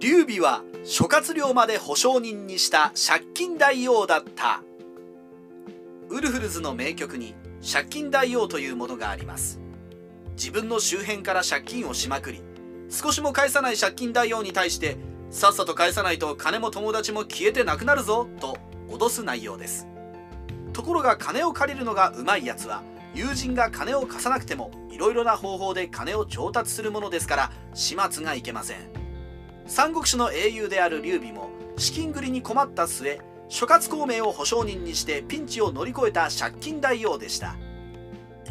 劉備は諸葛亮まで保証人にした借金大王だった。ウルフルズの名曲に借金大王というものがあります。自分の周辺から借金をしまくり少しも返さない借金大王に対してさっさと返さないと金も友達も消えてなくなるぞと脅す内容です。ところが金を借りるのがうまいやつは友人が金を貸さなくてもいろいろな方法で金を調達するものですから始末がいけません。三国志の英雄である劉備も資金繰りに困った末諸葛孔明を保証人にしてピンチを乗り越えた借金大王でした。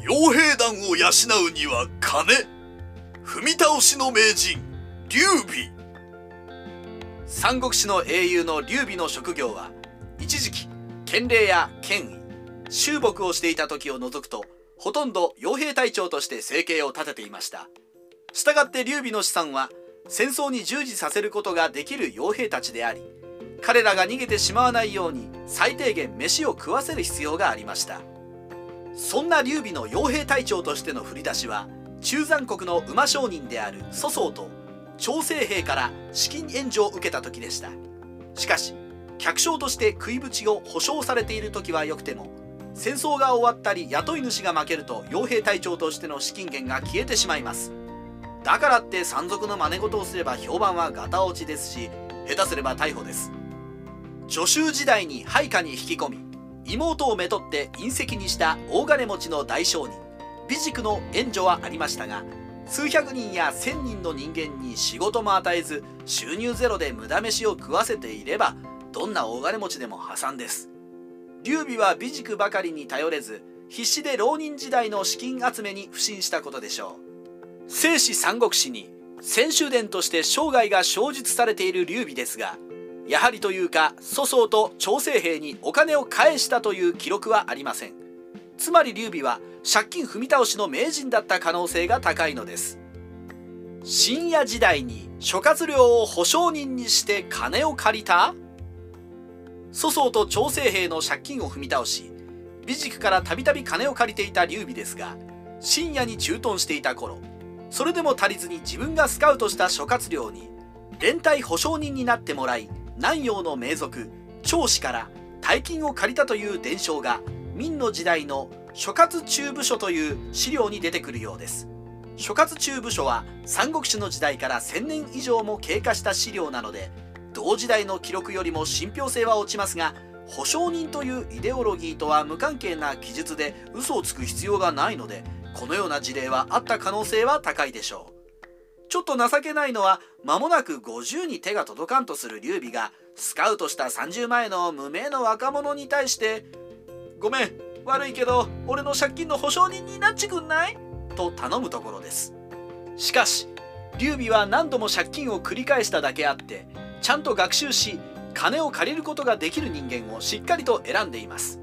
傭兵団を養うには金踏み倒しの名人劉備。三国志の英雄の劉備の職業は一時期権礼や権威衆木をしていた時を除くとほとんど傭兵隊長として生計を立てていました。したがって劉備の資産は戦争に従事させることができる傭兵たちであり彼らが逃げてしまわないように最低限飯を食わせる必要がありました。そんな劉備の傭兵隊長としての振り出しは中山国の馬商人である粗相と徴西兵から資金援助を受けた時でした。しかし客商として食いぶちを保証されている時はよくても戦争が終わったり雇い主が負けると傭兵隊長としての資金源が消えてしまいます。だからって山賊の真似事をすれば評判はガタ落ちですし下手すれば逮捕です。助手時代に配下に引き込み妹をめとって隕石にした大金持ちの大商人美塾の援助はありましたが数百人や千人の人間に仕事も与えず収入ゼロで無駄飯を食わせていればどんな大金持ちでも破産です。劉備は美塾ばかりに頼れず必死で浪人時代の資金集めに不信したことでしょう。聖史三国志に先週伝として生涯が証実されている劉備ですがやはりというか粗相と徴西兵にお金を返したという記録はありません。つまり劉備は借金踏み倒しの名人だった可能性が高いのです。深夜時代に諸葛亮を保証人にして金を借りた？粗相と徴西兵の借金を踏み倒し美塾からたびたび金を借りていた劉備ですが深夜に駐屯していた頃それでも足りずに自分がスカウトした諸葛亮に連帯保証人になってもらい南陽の名族長氏から大金を借りたという伝承が明の時代の諸葛中部書という資料に出てくるようです。諸葛中部書は三国志の時代から1000年以上も経過した資料なので同時代の記録よりも信憑性は落ちますが保証人というイデオロギーとは無関係な記述で嘘をつく必要がないのでこのような事例はあった可能性は高いでしょう。ちょっと情けないのは間もなく50に手が届かんとする劉備がスカウトした30前の無名の若者に対して「ごめん悪いけど俺の借金の保証人になっちくんない?」と頼むところです。しかし劉備は何度も借金を繰り返しただけあってちゃんと学習し金を借りることができる人間をしっかりと選んでいます。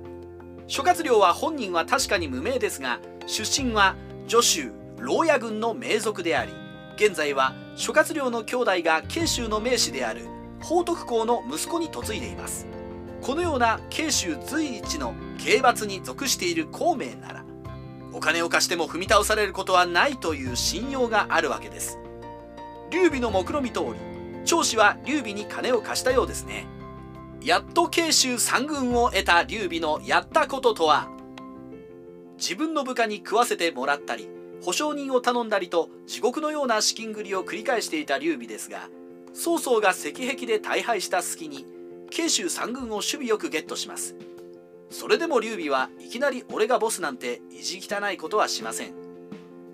諸葛亮は本人は確かに無名ですが出身は助州牢屋軍の名族であり現在は諸葛亮の兄弟が慶州の名士である宝徳公の息子に嫁いでいます。このような慶州随一の刑罰に属している孔明ならお金を貸しても踏み倒されることはないという信用があるわけです。劉備の目論見通り長子は劉備に金を貸したようですね。やっと慶州三軍を得た劉備のやったこととは自分の部下に食わせてもらったり保証人を頼んだりと地獄のような資金繰りを繰り返していた劉備ですが曹操が石壁で大敗した隙に慶州三軍を守備よくゲットします。それでも劉備はいきなり俺がボスなんて意地汚いことはしません。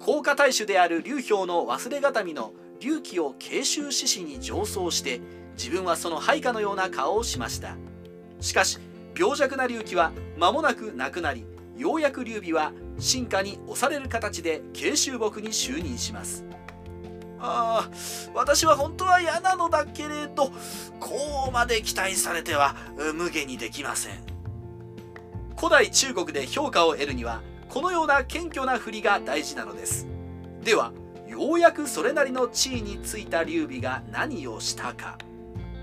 高価大主である劉氷の忘れがたみの劉貴を慶州志士に上奏して自分はその配下のような顔をしました。しかし病弱な劉貴は間もなく亡くなりようやく劉備は進化に押される形で慶州牧に就任します。ああ私は本当は嫌なのだけれどこうまで期待されては無下にできません。古代中国で評価を得るにはこのような謙虚な振りが大事なのです。ではようやくそれなりの地位についた劉備が何をしたか。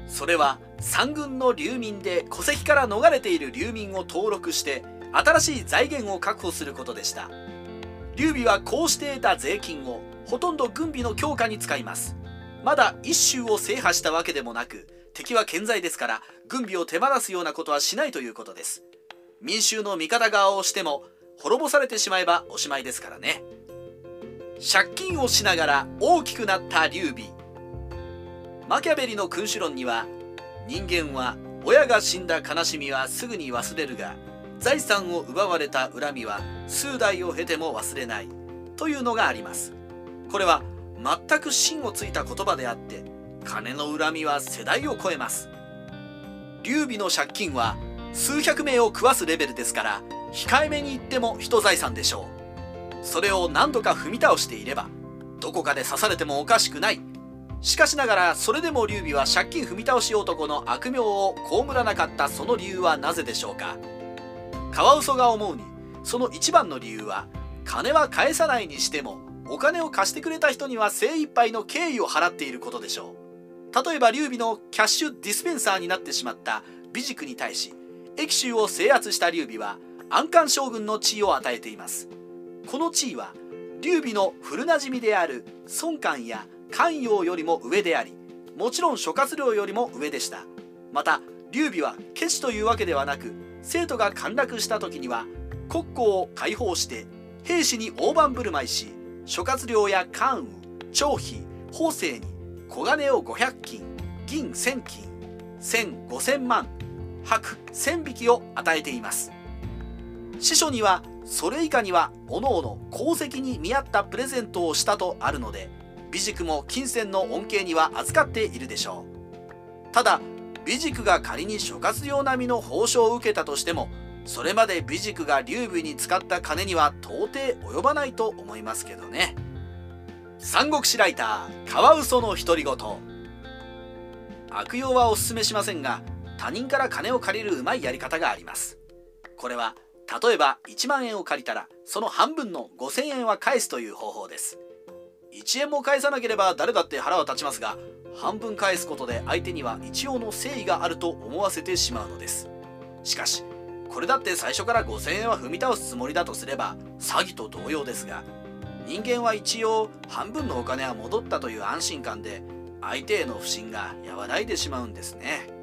それは三軍の流民で戸籍から逃れている流民を登録して新しい財源を確保することでした。劉備はこうして得た税金をほとんど軍備の強化に使います。まだ一州を制覇したわけでもなく敵は健在ですから軍備を手放すようなことはしないということです。民衆の味方側をしても滅ぼされてしまえばおしまいですからね。借金をしながら大きくなった劉備。マキャベリの君主論には人間は親が死んだ悲しみはすぐに忘れるが財産を奪われた恨みは数代を経ても忘れないというのがあります。これは全く芯をついた言葉であって金の恨みは世代を超えます。劉備の借金は数百名を食わすレベルですから控えめに言っても人財産でしょう。それを何度か踏み倒していればどこかで刺されてもおかしくない。しかしながらそれでも劉備は借金踏み倒し男の悪名を被らなかったその理由はなぜでしょうか。カワウソが思うにその一番の理由は金は返さないにしてもお金を貸してくれた人には精一杯の敬意を払っていることでしょう。例えば劉備のキャッシュディスペンサーになってしまった美塾に対し益州を制圧した劉備は安漢将軍の地位を与えています。この地位は劉備の古なじみである孫漢や関陽よりも上でありもちろん諸葛亮よりも上でした。また劉備はケチというわけではなく生徒が陥落した時には国交を解放して兵士に大盤振る舞いし諸葛亮や関羽張飛法政に小金を500金銀1000金千5000万白1000匹を与えています。司書にはそれ以下には各々功績に見合ったプレゼントをしたとあるので美塾も金銭の恩恵には預かっているでしょう。ただ美塾が仮に諸葛亮並みの報奨を受けたとしてもそれまで美塾が劉備に使った金には到底及ばないと思いますけどね。三国志ライターカワウソの独り言。悪用はおすすめしませんが他人から金を借りるうまいやり方があります。これは例えば1万円を借りたらその半分の5000円は返すという方法です。1円も返さなければ誰だって腹は立ちますが半分返すことで相手には一応の誠意があると思わせてしまうのです。しかしこれだって最初から5000円は踏み倒すつもりだとすれば詐欺と同様ですが人間は一応半分のお金は戻ったという安心感で相手への不信が和らいでしまうんですね。